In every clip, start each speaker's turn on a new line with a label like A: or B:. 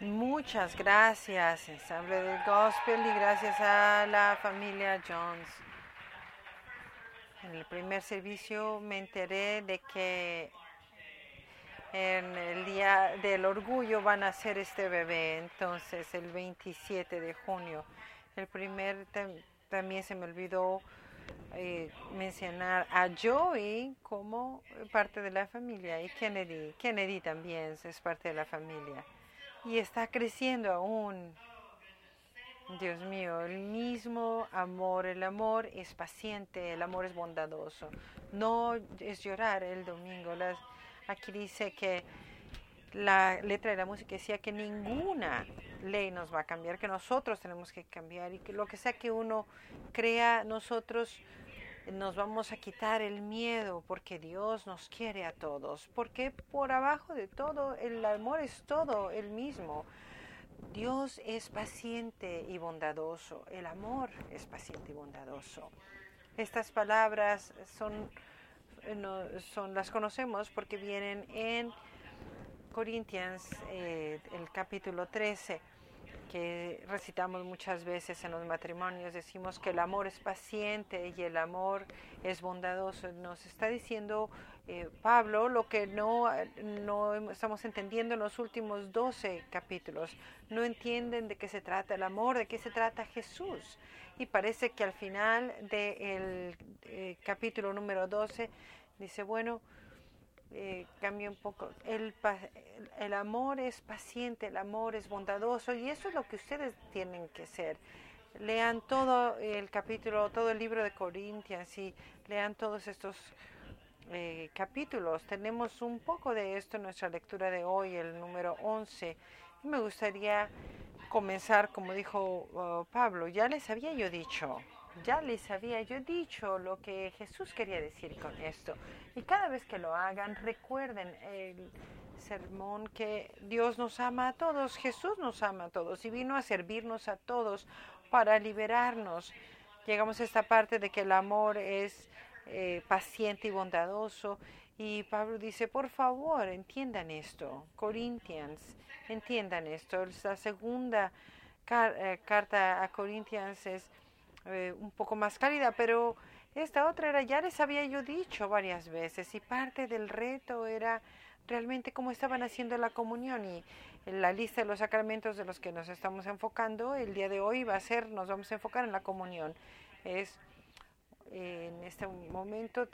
A: Muchas gracias, ensamble del gospel, y gracias a la familia Jones. En el primer servicio me enteré de que en el día del orgullo van a hacer este bebé, entonces el 27 de junio. El primer también se me olvidó eh, mencionar a Joey como parte de la familia y Kennedy. Kennedy también es parte de la familia y está creciendo aún. Dios mío, el mismo amor, el amor es paciente, el amor es bondadoso. No es llorar el domingo. Las, aquí dice que la letra de la música decía que ninguna ley nos va a cambiar, que nosotros tenemos que cambiar y que lo que sea que uno crea, nosotros nos vamos a quitar el miedo porque Dios nos quiere a todos, porque por abajo de todo el amor es todo el mismo. Dios es paciente y bondadoso, el amor es paciente y bondadoso. Estas palabras son, son las conocemos porque vienen en Corintians, eh, el capítulo 13 que recitamos muchas veces en los matrimonios, decimos que el amor es paciente y el amor es bondadoso. Nos está diciendo eh, Pablo lo que no, no estamos entendiendo en los últimos 12 capítulos. No entienden de qué se trata el amor, de qué se trata Jesús. Y parece que al final del eh, capítulo número 12 dice, bueno, eh, cambia un poco. El, el amor es paciente, el amor es bondadoso y eso es lo que ustedes tienen que ser. Lean todo el capítulo, todo el libro de Corintias y lean todos estos eh, capítulos. Tenemos un poco de esto en nuestra lectura de hoy, el número 11. Y me gustaría comenzar, como dijo uh, Pablo, ya les había yo dicho ya les había yo dicho lo que Jesús quería decir con esto. Y cada vez que lo hagan, recuerden el sermón que Dios nos ama a todos, Jesús nos ama a todos y vino a servirnos a todos para liberarnos. Llegamos a esta parte de que el amor es eh, paciente y bondadoso. Y Pablo dice, por favor, entiendan esto. Corinthians, entiendan esto. La segunda eh, carta a Corinthians es eh, un poco más cálida, pero esta otra era, ya les había yo dicho varias veces, y parte del reto era realmente cómo estaban haciendo la comunión y la lista de los sacramentos de los que nos estamos enfocando el día de hoy va a ser, nos vamos a enfocar en la comunión. Es en este momento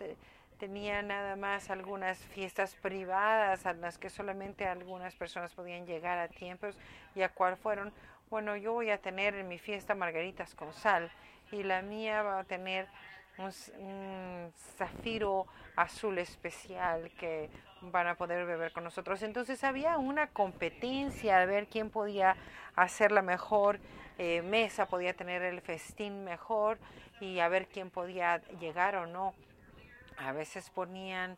A: tenía nada más algunas fiestas privadas a las que solamente algunas personas podían llegar a tiempos y a cuál fueron. Bueno, yo voy a tener en mi fiesta margaritas con sal y la mía va a tener un, zafiro azul especial que van a poder beber con nosotros. Entonces había una competencia a ver quién podía hacer la mejor eh, mesa, podía tener el festín mejor y a ver quién podía llegar o no. A veces ponían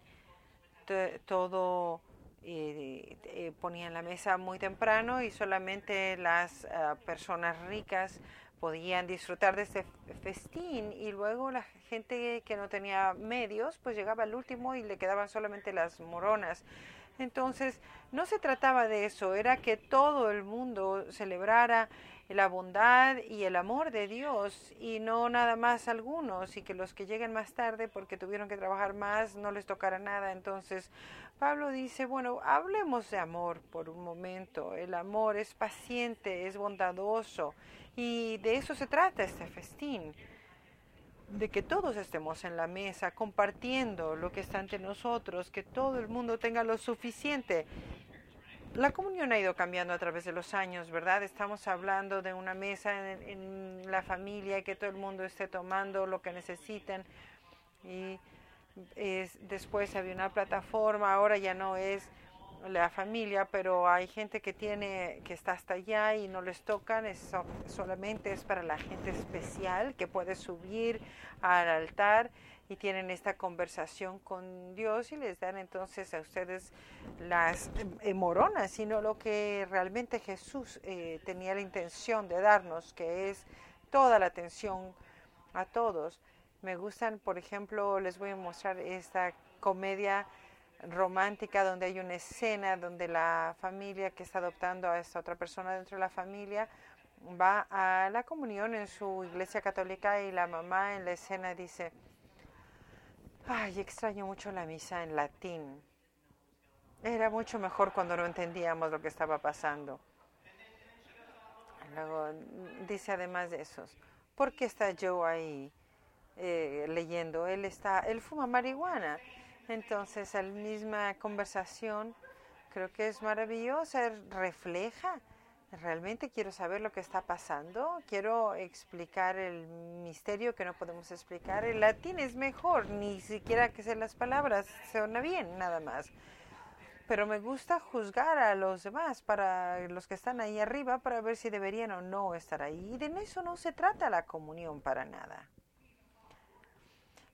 A: todo, eh, eh, ponían la mesa muy temprano y solamente las ah, personas ricas podían disfrutar de este festín y luego la gente que no tenía medios pues llegaba al último y le quedaban solamente las moronas. Entonces no se trataba de eso, era que todo el mundo celebrara la bondad y el amor de Dios y no nada más algunos y que los que lleguen más tarde porque tuvieron que trabajar más no les tocara nada. Entonces Pablo dice, bueno, hablemos de amor por un momento. El amor es paciente, es bondadoso y de eso se trata este festín, de que todos estemos en la mesa compartiendo lo que está ante nosotros, que todo el mundo tenga lo suficiente. La comunión ha ido cambiando a través de los años, ¿verdad? Estamos hablando de una mesa en, la familia, que todo el mundo esté tomando lo que necesiten. Y después había una plataforma, ahora ya no es la familia, pero hay gente que tiene que está hasta allá y no les tocan, eso solamente es para la gente especial que puede subir al altar y tienen esta conversación con Dios y les dan entonces a ustedes las eh, moronas, sino lo que realmente Jesús eh, tenía la intención de darnos, que es toda la atención a todos. Me gustan, por ejemplo, les voy a mostrar esta comedia romántica donde hay una escena donde la familia que está adoptando a esta otra persona dentro de la familia va a la comunión en su iglesia católica y la mamá en la escena dice, ay, extraño mucho la misa en latín. Era mucho mejor cuando no entendíamos lo que estaba pasando. Luego dice además de eso, ¿por qué está Joe ahí eh, leyendo? Él está, él fuma marihuana. Entonces, la misma conversación creo que es maravillosa, refleja. Realmente quiero saber lo que está pasando, quiero explicar el misterio que no podemos explicar. El latín es mejor, ni siquiera que sean las palabras, suena bien, nada más pero me gusta juzgar a los demás, para los que están ahí arriba, para ver si deberían o no estar ahí. Y de eso no se trata la comunión para nada.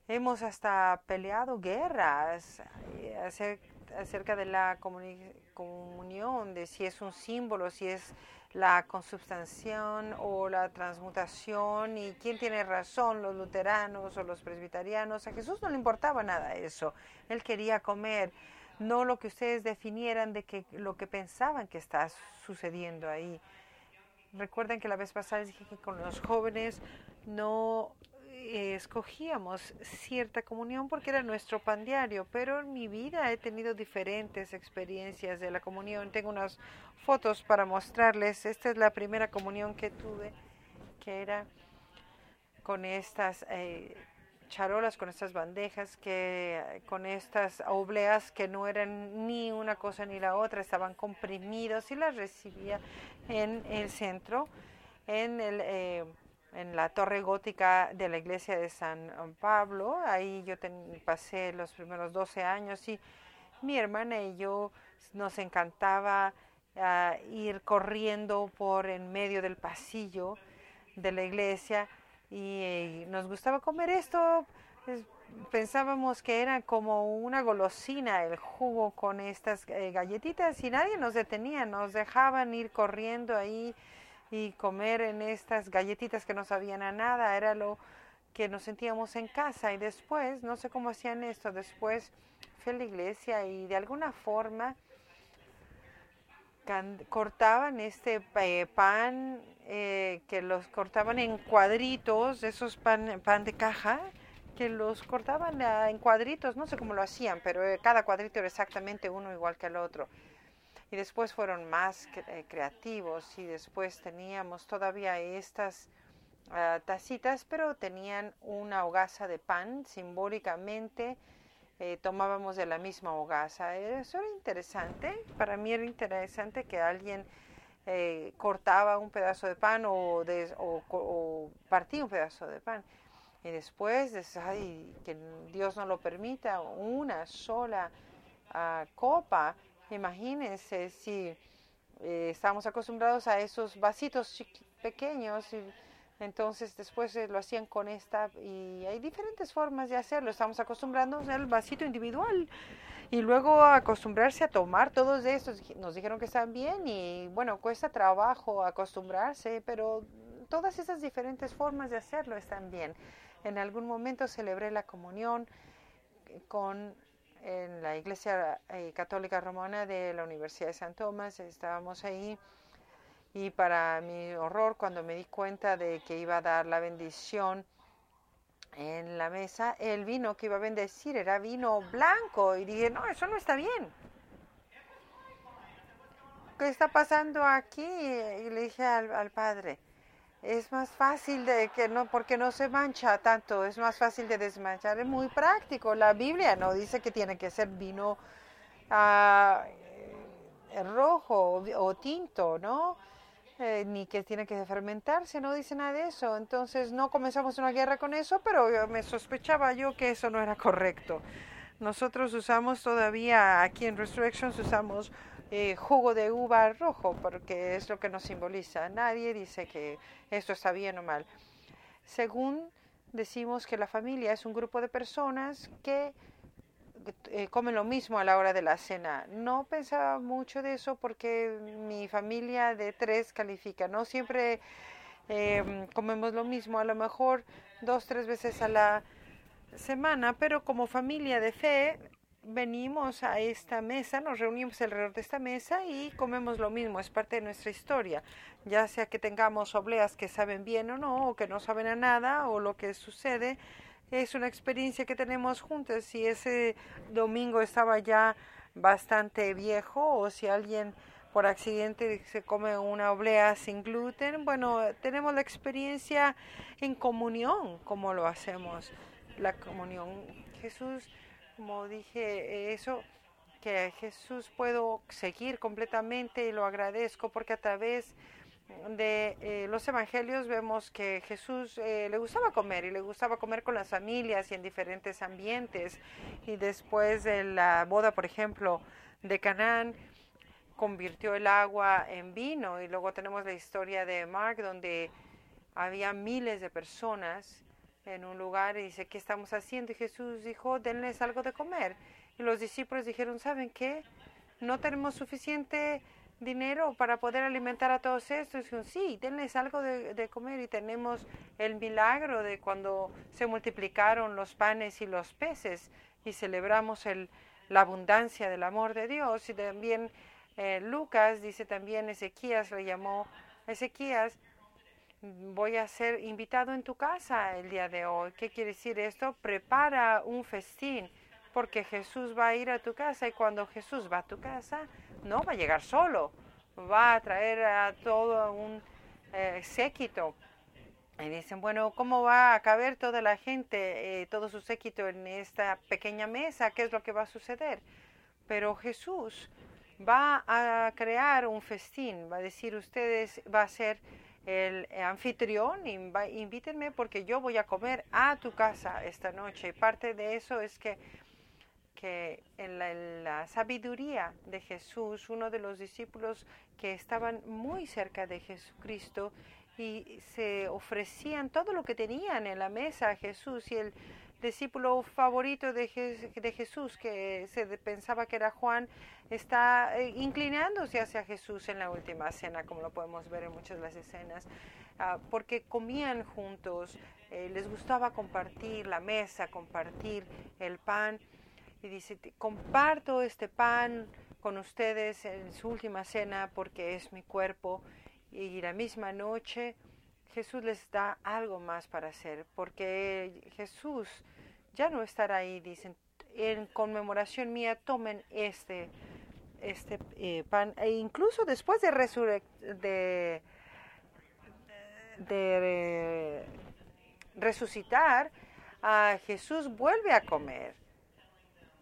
A: Hemos hasta peleado guerras eh, acerca de la comunión, de si es un símbolo, si es la consubstanciación o la transmutación y quién tiene razón, los luteranos o los presbiterianos. A Jesús no le importaba nada eso. Él quería comer no lo que ustedes definieran de que lo que pensaban que está sucediendo ahí. Recuerden que la vez pasada dije que con los jóvenes no eh, escogíamos cierta comunión porque era nuestro pan diario, pero en mi vida he tenido diferentes experiencias de la comunión. Tengo unas fotos para mostrarles. Esta es la primera comunión que tuve, que era con estas eh, charolas, con estas bandejas, que con estas obleas que no eran ni una cosa ni la otra, estaban comprimidos y las recibía en el centro, en, el, eh, en la torre gótica de la iglesia de San Pablo. Ahí yo pasé los primeros 12 años y mi hermana y yo nos encantaba ah, ir corriendo por en medio del pasillo de la iglesia y eh, nos gustaba comer esto. pensábamos que era como una golosina el jugo con estas eh, galletitas y nadie nos detenía, nos dejaban ir corriendo ahí y comer en estas galletitas que no sabían a nada, era lo que nos sentíamos en casa y después, no sé cómo hacían esto, después fui a la iglesia y de alguna forma cortaban este eh, pan eh, que los cortaban en cuadritos, esos pan, pan de caja, que los cortaban en cuadritos, no sé cómo lo hacían, pero eh, cada cuadrito era exactamente uno igual que el otro. Y después fueron más creativos y después teníamos todavía estas uh, tacitas, pero tenían una hogaza de pan simbólicamente eh, tomábamos de la misma hogaza. Eso era interesante. Para mí era interesante que alguien eh, cortaba un pedazo de pan o, o, partía un pedazo de pan. Y después, ay, que Dios no lo permita, una sola ah, copa. Imagínense si eh, estamos acostumbrados a esos vasitos pequeños y entonces después eh, lo hacían con esta y hay diferentes formas de hacerlo. Estamos acostumbrándonos al vasito individual y luego acostumbrarse a tomar todos estos. Nos dijeron que están bien y bueno, cuesta trabajo acostumbrarse, pero todas esas diferentes formas de hacerlo están bien. En algún momento celebré la comunión con en la Iglesia eh, Católica Romana de la Universidad de San Tomás. Estábamos ahí y para mi horror, cuando me di cuenta de que iba a dar la bendición en la mesa, el vino que iba a bendecir era vino blanco. Y dije, no, eso no está bien. ¿Qué está pasando aquí? Y le dije al, padre, es más fácil de que no, porque no se mancha tanto, es más fácil de desmanchar, es muy práctico. La Biblia no dice que tiene que ser vino eh, rojo o tinto, ¿no? Eh, ni que tiene que fermentarse, no dice nada de eso. Entonces no comenzamos una guerra con eso, pero me sospechaba yo que eso no era correcto. Nosotros usamos todavía, aquí en Resurrections usamos eh, jugo de uva rojo porque es lo que nos simboliza. Nadie dice que esto está bien o mal. Según decimos que la familia es un grupo de personas que eh, comen lo mismo a la hora de la cena. No pensaba mucho de eso porque mi familia de tres califica. No siempre em, comemos lo mismo, a lo mejor dos, tres veces a la semana, pero como familia de fe venimos a esta mesa, nos reunimos alrededor de esta mesa y comemos lo mismo, es parte de nuestra historia, ya sea que tengamos obleas que saben bien o no, o que no saben a nada, o lo que sucede, es una experiencia que tenemos juntos. Si ese domingo estaba ya bastante viejo o si alguien por accidente se come una oblea sin gluten, bueno, tenemos la experiencia en comunión, como lo hacemos, la comunión. Jesús, como dije, eso que Jesús puedo seguir completamente y lo agradezco porque a través de eh, los evangelios vemos que Jesús eh, le gustaba comer y le gustaba comer con las familias y en diferentes ambientes. Y después de la boda, por ejemplo, de Canaán, convirtió el agua en vino. Y luego tenemos la historia de Mark, donde había miles de personas en un lugar y dice, ¿qué estamos haciendo? Y Jesús dijo, denles algo de comer. Y los discípulos dijeron, ¿saben qué? No tenemos suficiente dinero para poder alimentar a todos estos. Y sí, denles algo de, comer y tenemos el milagro de cuando se multiplicaron los panes y los peces y celebramos el, la abundancia del amor de Dios. Y también eh, Lucas dice también, Ezequías le llamó, Ezequías, voy a ser invitado en tu casa el día de hoy. ¿Qué quiere decir esto? Prepara un festín porque Jesús va a ir a tu casa y cuando Jesús va a tu casa, no va a llegar solo, va a traer a todo un eh, séquito. Y dicen, bueno, ¿cómo va a caber toda la gente, eh, todo su séquito en esta pequeña mesa? ¿Qué es lo que va a suceder? Pero Jesús va a crear un festín, va a decir, ustedes va a ser el anfitrión, invítenme porque yo voy a comer a tu casa esta noche. Y parte de eso es que que en la, sabiduría de Jesús, uno de los discípulos que estaban muy cerca de Jesucristo y se ofrecían todo lo que tenían en la mesa a Jesús y el discípulo favorito de, Jesús, que se pensaba que era Juan, está eh, inclinándose hacia Jesús en la última cena, como lo podemos ver en muchas de las escenas, ah, porque comían juntos, eh, les gustaba compartir la mesa, compartir el pan y dice, comparto este pan con ustedes en su última cena porque es mi cuerpo y la misma noche Jesús les da algo más para hacer porque Jesús ya no estará ahí, dicen, en conmemoración mía tomen este, este eh, pan e incluso después de, de resucitar, a Jesús vuelve a comer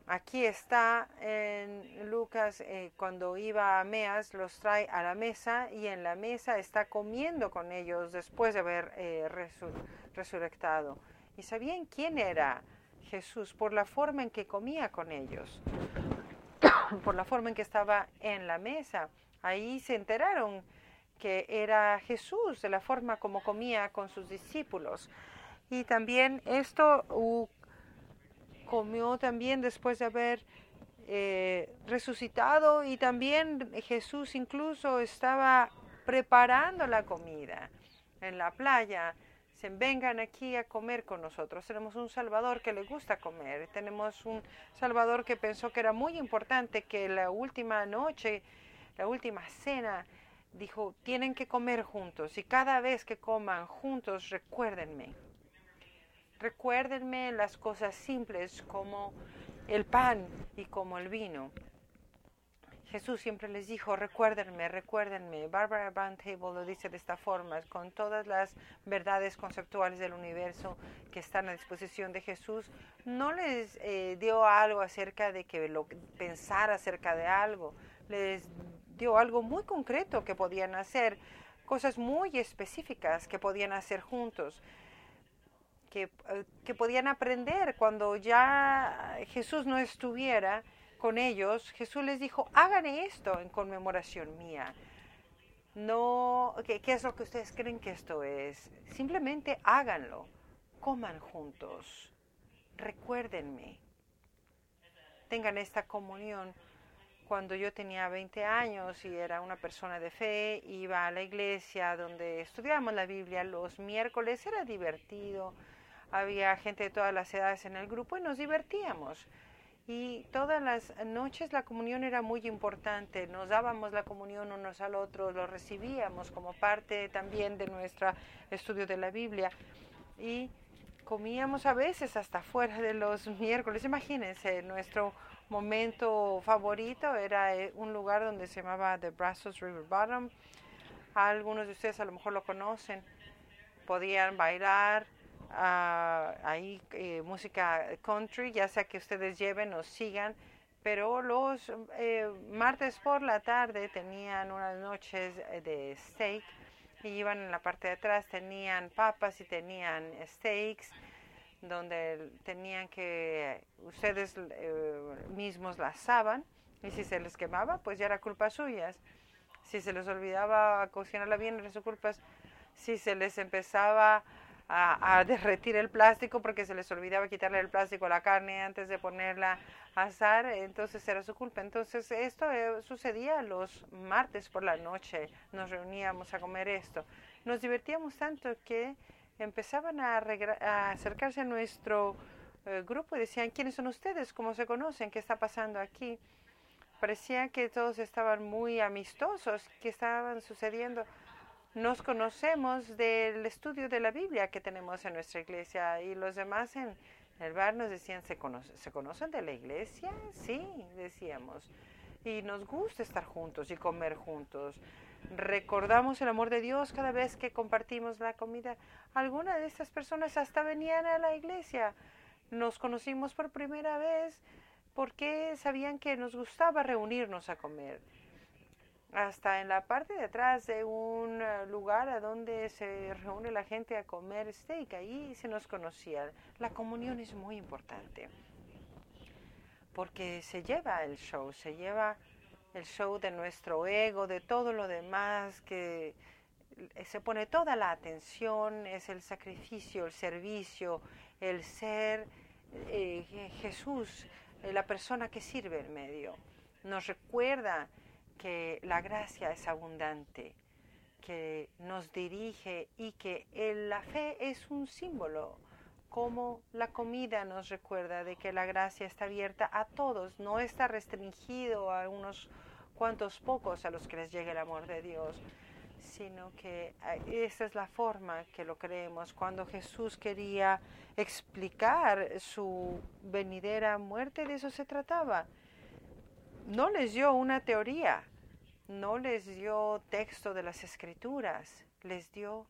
A: Aquí está en Lucas, eh, cuando iba a Meas, los trae a la mesa y en la mesa está comiendo con ellos después de haber eh, resurrectado. Y sabían quién era Jesús por la forma en que comía con ellos, por la forma en que estaba en la mesa. Ahí se enteraron que era Jesús, de la forma como comía con sus discípulos. Y también esto comió también después de haber eh, resucitado y también Jesús incluso estaba preparando la comida en la playa. Vengan aquí a comer con nosotros. Tenemos un Salvador que le gusta comer. Tenemos un Salvador que pensó que era muy importante que la última noche, la última cena, dijo, tienen que comer juntos y cada vez que coman juntos, recuérdenme Recuérdenme las cosas simples como el pan y como el vino. Jesús siempre les dijo, recuérdenme, recuérdenme. Barbara Van Table lo dice de esta forma, con todas las verdades conceptuales del universo que están a disposición de Jesús, no les eh, dio algo acerca de que lo pensar acerca de algo, les dio algo muy concreto que podían hacer, cosas muy específicas que podían hacer juntos. Eh, que, podían aprender cuando ya Jesús no estuviera con ellos, Jesús les dijo, hagan esto en conmemoración mía. No, ¿qué, ¿qué, es lo que ustedes creen que esto es? Simplemente háganlo, coman juntos, recuérdenme, tengan esta comunión. Cuando yo tenía 20 años y era una persona de fe, iba a la iglesia donde estudiábamos la Biblia los miércoles, era divertido, había gente de todas las edades en el grupo y nos divertíamos. Y todas las noches la comunión era muy importante. Nos dábamos la comunión unos al otro, lo recibíamos como parte también de nuestro estudio de la Biblia. Y comíamos a veces hasta fuera de los miércoles. Imagínense, nuestro momento favorito era eh, un lugar donde se llamaba The Brazos River Bottom. Algunos de ustedes a lo mejor lo conocen. Podían bailar, eh, música country, ya sea que ustedes lleven o sigan, pero los eh, martes por la tarde tenían unas noches de steak y iban en la parte de atrás, tenían papas y tenían steaks donde tenían que ustedes eh, mismos las asaban y si se les quemaba pues ya era culpa suya. Si se les olvidaba cocinarla bien era su culpa. Si se les empezaba a, derretir el plástico porque se les olvidaba quitarle el plástico a la carne antes de ponerla a asar, entonces era su culpa. Entonces esto eh, sucedía los martes por la noche, nos reuníamos a comer esto. Nos divertíamos tanto que empezaban a, acercarse a nuestro eh, grupo y decían, ¿quiénes son ustedes? ¿Cómo se conocen? ¿Qué está pasando aquí? Parecía que todos estaban muy amistosos, que estaban sucediendo nos conocemos del estudio de la Biblia que tenemos en nuestra iglesia y los demás en el bar nos decían, ¿se, ¿se conocen de la iglesia? Sí, decíamos. Y nos gusta estar juntos y comer juntos. Recordamos el amor de Dios cada vez que compartimos la comida. Algunas de estas personas hasta venían a la iglesia. Nos conocimos por primera vez porque sabían que nos gustaba reunirnos a comer hasta en la parte de atrás de un eh, lugar a donde se reúne la gente a comer steak. Ahí se nos conocía. La comunión es muy importante porque se lleva el show, se lleva el show de nuestro ego, de todo lo demás, que se pone toda la atención, es el sacrificio, el servicio, el ser eh, Jesús, eh, la persona que sirve en medio. Nos recuerda que la gracia es abundante, que nos dirige y que la fe es un símbolo, como la comida nos recuerda de que la gracia está abierta a todos, no está restringido a unos cuantos pocos a los que les llegue el amor de Dios, sino que eh, esa es la forma que lo creemos. Cuando Jesús quería explicar su venidera muerte, de eso se trataba no les dio una teoría, no les dio texto de las escrituras, les dio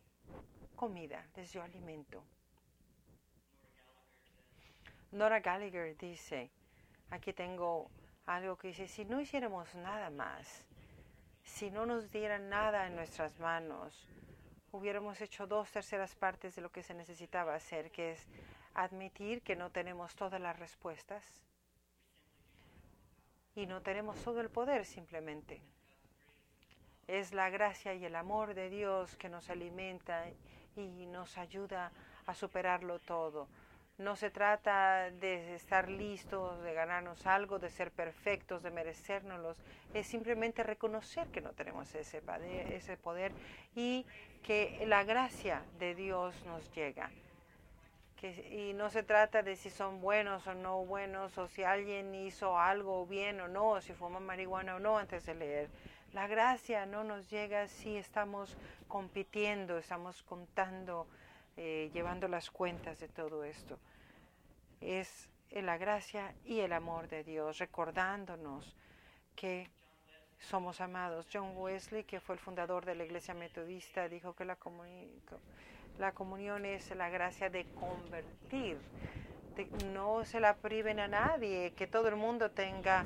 A: comida, les dio alimento. Nora Gallagher dice, aquí tengo algo que dice, si no hiciéramos nada más, si no nos dieran nada en nuestras manos, hubiéramos hecho dos terceras partes de lo que se necesitaba hacer, que es admitir que no tenemos todas las respuestas, y no tenemos todo el poder simplemente. Es la gracia y el amor de Dios que nos alimenta y nos ayuda a superarlo todo. No se trata de estar listos, de ganarnos algo, de ser perfectos, de merecérnoslos. Es simplemente reconocer que no tenemos ese poder, ese poder y que la gracia de Dios nos llega y no se trata de si son buenos o no buenos, o si alguien hizo algo bien o no, o si fuma marihuana o no antes de leer. La gracia no nos llega si estamos compitiendo, estamos contando, eh, llevando las cuentas de todo esto. Es la gracia y el amor de Dios, recordándonos que somos amados. John Wesley, que fue el fundador de la Iglesia Metodista, dijo que la comunión la comunión es la gracia de convertir. no se la priven a nadie, que todo el mundo tenga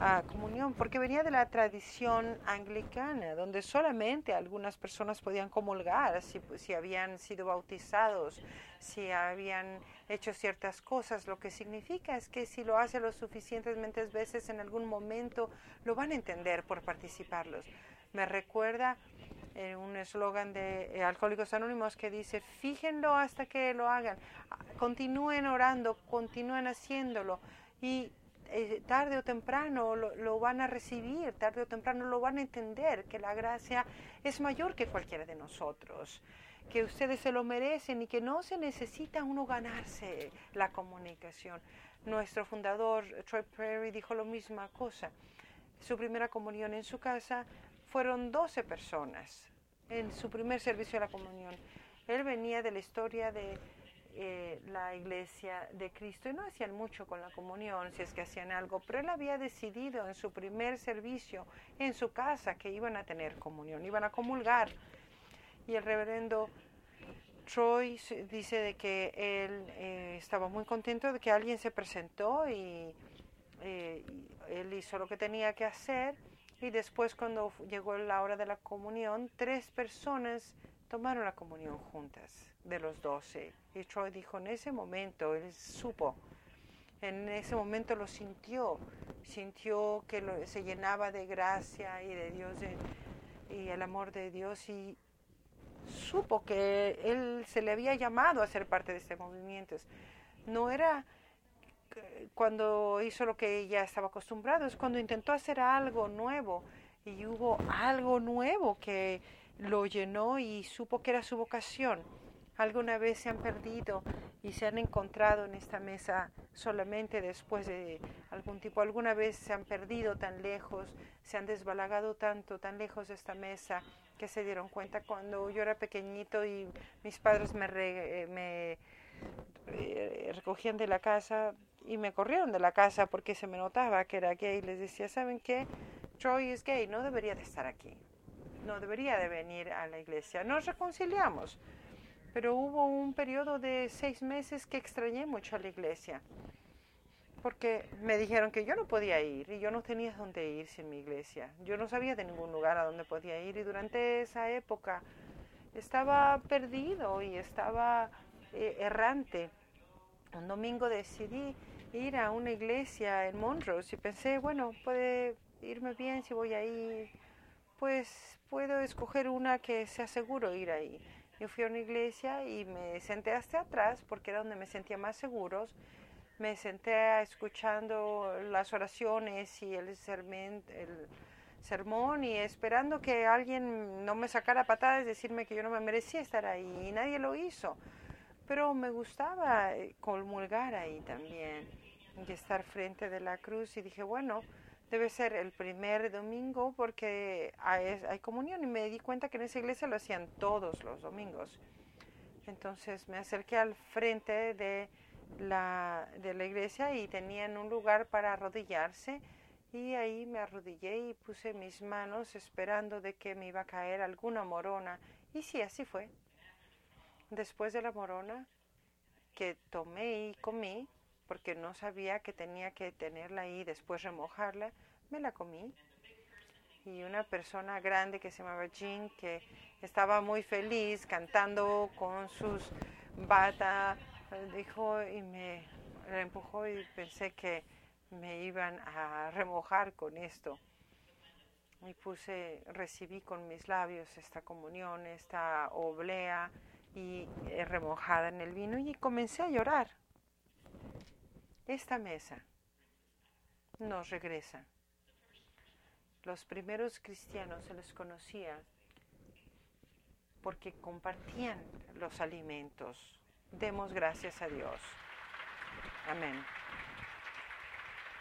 A: ah, comunión, porque venía de la tradición anglicana, donde solamente algunas personas podían comulgar si, si habían sido bautizados, si habían hecho ciertas cosas. Lo que significa es que si lo hace lo suficientemente veces, en algún momento lo van a entender por participarlos. Me recuerda eh, un eslogan de eh, Alcohólicos Anónimos que dice, fíjenlo hasta que lo hagan, continúen orando, continúen haciéndolo y eh, tarde o temprano lo, van a recibir, tarde o temprano lo van a entender, que la gracia es mayor que cualquiera de nosotros, que ustedes se lo merecen y que no se necesita uno ganarse la comunicación. Nuestro fundador, Troy Prairie, dijo la misma cosa. Su primera comunión en su casa fueron 12 personas en su primer servicio de la comunión. Él venía de la historia de eh, la iglesia de Cristo y no hacían mucho con la comunión, si es que hacían algo, pero él había decidido en su primer servicio en su casa que iban a tener comunión, iban a comulgar. Y el reverendo Troy dice de que él eh, estaba muy contento de que alguien se presentó y eh, él hizo lo que tenía que hacer y después cuando llegó la hora de la comunión, tres personas tomaron la comunión juntas de los doce. Y Troy dijo, en ese momento, él supo, en ese momento lo sintió, sintió que se llenaba de gracia y de Dios y el amor de Dios y supo que él se le había llamado a ser parte de este movimiento. No era cuando hizo lo que ya estaba acostumbrado, es cuando intentó hacer algo nuevo y hubo algo nuevo que lo llenó y supo que era su vocación. Alguna vez se han perdido y se han encontrado en esta mesa solamente después de algún tipo. Alguna vez se han perdido tan lejos, se han desbalagado tanto, tan lejos de esta mesa que se dieron cuenta cuando yo era pequeñito y mis padres me, me eh, recogían de la casa y me corrieron de la casa porque se me notaba que era gay. Les decía, ¿saben qué? Troy es gay, no debería de estar aquí, no debería de venir a la iglesia. Nos reconciliamos, pero hubo un periodo de seis meses que extrañé mucho a la iglesia porque me dijeron que yo no podía ir y yo no tenía dónde ir sin mi iglesia. Yo no sabía de ningún lugar a donde podía ir y durante esa época estaba perdido y estaba eh, errante. Un domingo decidí ir a una iglesia en Montrose y pensé, bueno, puede irme bien si voy ahí, pues puedo escoger una que sea seguro ir ahí. Yo fui a una iglesia y me senté hasta atrás porque era donde me sentía más seguros. Me senté escuchando las oraciones y el, sermón, el sermón y esperando que alguien no me sacara patadas y decirme que yo no me merecía estar ahí. Y nadie lo hizo. Pero me gustaba eh, comulgar ahí también y estar frente de la cruz y dije, bueno, debe ser el primer domingo porque hay, hay, comunión y me di cuenta que en esa iglesia lo hacían todos los domingos. Entonces me acerqué al frente de la, de la iglesia y tenían un lugar para arrodillarse y ahí me arrodillé y puse mis manos esperando de que me iba a caer alguna morona y sí, así fue. Después de la morona que tomé y comí, porque no sabía que tenía que tenerla ahí y después remojarla, me la comí. Y una persona grande que se llamaba Jean, que estaba muy feliz cantando con sus bata, dijo y me empujó y pensé que me iban a remojar con esto. Y puse, recibí con mis labios esta comunión, esta oblea y eh, remojada en el vino y comencé a llorar esta mesa nos regresa. Los primeros cristianos se les conocía porque compartían los alimentos. Demos gracias a Dios. Amén.